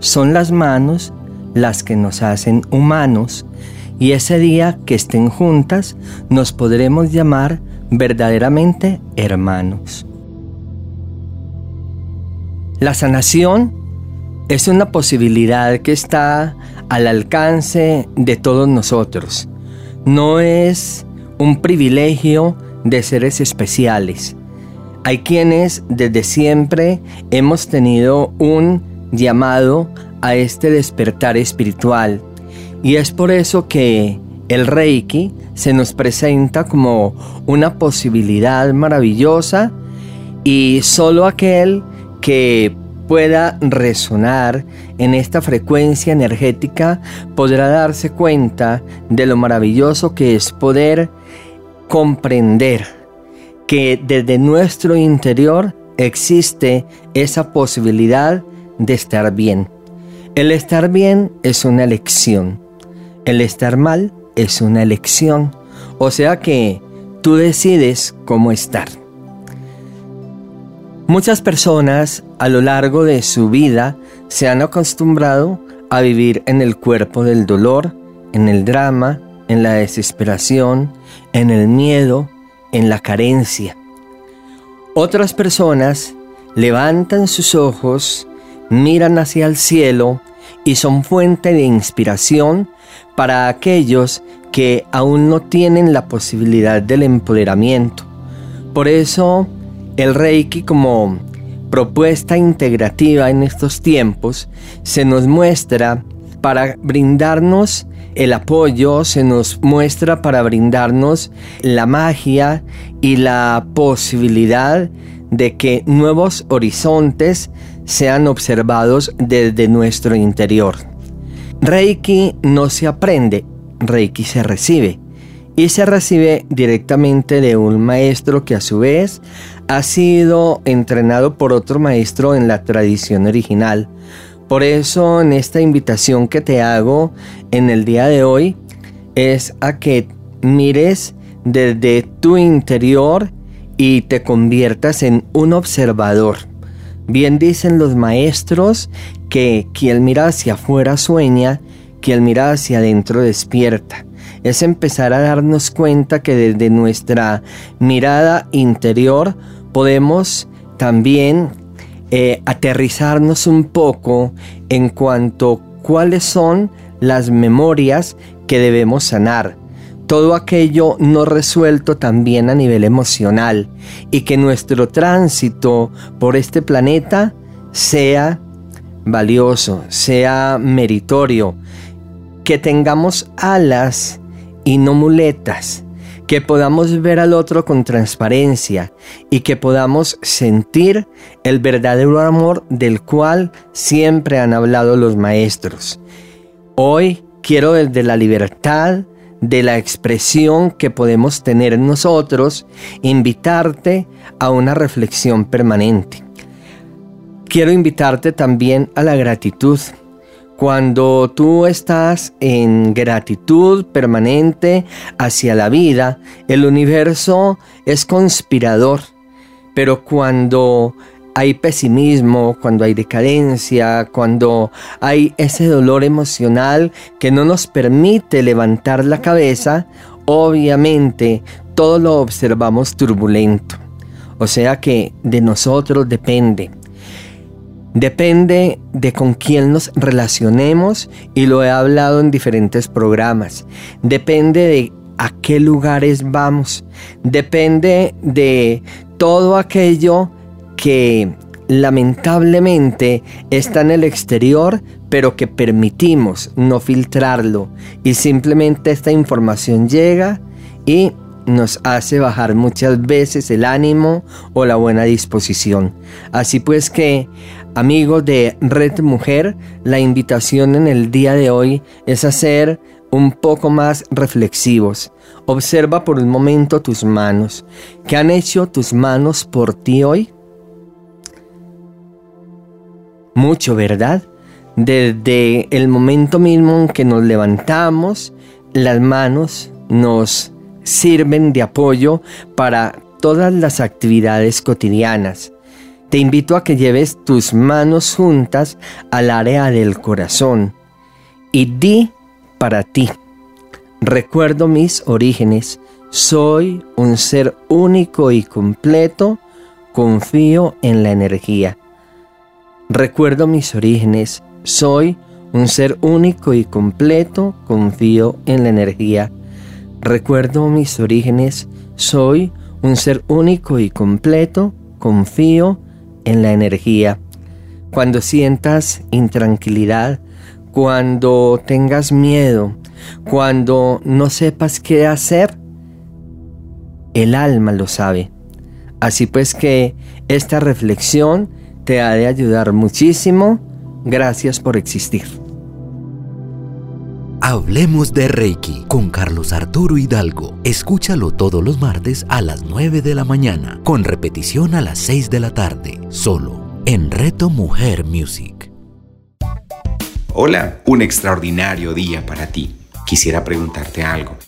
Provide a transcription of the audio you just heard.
Son las manos las que nos hacen humanos y ese día que estén juntas nos podremos llamar verdaderamente hermanos. La sanación es una posibilidad que está al alcance de todos nosotros. No es un privilegio de seres especiales. Hay quienes desde siempre hemos tenido un llamado a este despertar espiritual. Y es por eso que el Reiki se nos presenta como una posibilidad maravillosa y solo aquel que pueda resonar en esta frecuencia energética podrá darse cuenta de lo maravilloso que es poder comprender que desde nuestro interior existe esa posibilidad de estar bien. El estar bien es una elección. El estar mal es una elección. O sea que tú decides cómo estar. Muchas personas a lo largo de su vida se han acostumbrado a vivir en el cuerpo del dolor, en el drama, en la desesperación, en el miedo, en la carencia. Otras personas levantan sus ojos miran hacia el cielo y son fuente de inspiración para aquellos que aún no tienen la posibilidad del empoderamiento. Por eso el Reiki como propuesta integrativa en estos tiempos se nos muestra para brindarnos el apoyo, se nos muestra para brindarnos la magia y la posibilidad de que nuevos horizontes sean observados desde nuestro interior. Reiki no se aprende, Reiki se recibe. Y se recibe directamente de un maestro que a su vez ha sido entrenado por otro maestro en la tradición original. Por eso en esta invitación que te hago en el día de hoy es a que mires desde tu interior y te conviertas en un observador. Bien dicen los maestros que quien mira hacia afuera sueña, quien mira hacia adentro despierta. Es empezar a darnos cuenta que desde nuestra mirada interior podemos también eh, aterrizarnos un poco en cuanto cuáles son las memorias que debemos sanar todo aquello no resuelto también a nivel emocional y que nuestro tránsito por este planeta sea valioso, sea meritorio, que tengamos alas y no muletas, que podamos ver al otro con transparencia y que podamos sentir el verdadero amor del cual siempre han hablado los maestros. Hoy quiero desde la libertad, de la expresión que podemos tener en nosotros, invitarte a una reflexión permanente. Quiero invitarte también a la gratitud. Cuando tú estás en gratitud permanente hacia la vida, el universo es conspirador. Pero cuando hay pesimismo, cuando hay decadencia, cuando hay ese dolor emocional que no nos permite levantar la cabeza, obviamente todo lo observamos turbulento. O sea que de nosotros depende. Depende de con quién nos relacionemos y lo he hablado en diferentes programas. Depende de a qué lugares vamos. Depende de todo aquello que lamentablemente está en el exterior, pero que permitimos no filtrarlo y simplemente esta información llega y nos hace bajar muchas veces el ánimo o la buena disposición. Así pues que, amigos de Red Mujer, la invitación en el día de hoy es a ser un poco más reflexivos. Observa por un momento tus manos. ¿Qué han hecho tus manos por ti hoy? Mucho, ¿verdad? Desde el momento mismo en que nos levantamos, las manos nos sirven de apoyo para todas las actividades cotidianas. Te invito a que lleves tus manos juntas al área del corazón y di para ti. Recuerdo mis orígenes. Soy un ser único y completo. Confío en la energía. Recuerdo mis orígenes. Soy un ser único y completo. Confío en la energía. Recuerdo mis orígenes. Soy un ser único y completo. Confío en la energía. Cuando sientas intranquilidad, cuando tengas miedo, cuando no sepas qué hacer, el alma lo sabe. Así pues que esta reflexión te ha de ayudar muchísimo. Gracias por existir. Hablemos de Reiki con Carlos Arturo Hidalgo. Escúchalo todos los martes a las 9 de la mañana, con repetición a las 6 de la tarde, solo en Reto Mujer Music. Hola, un extraordinario día para ti. Quisiera preguntarte algo.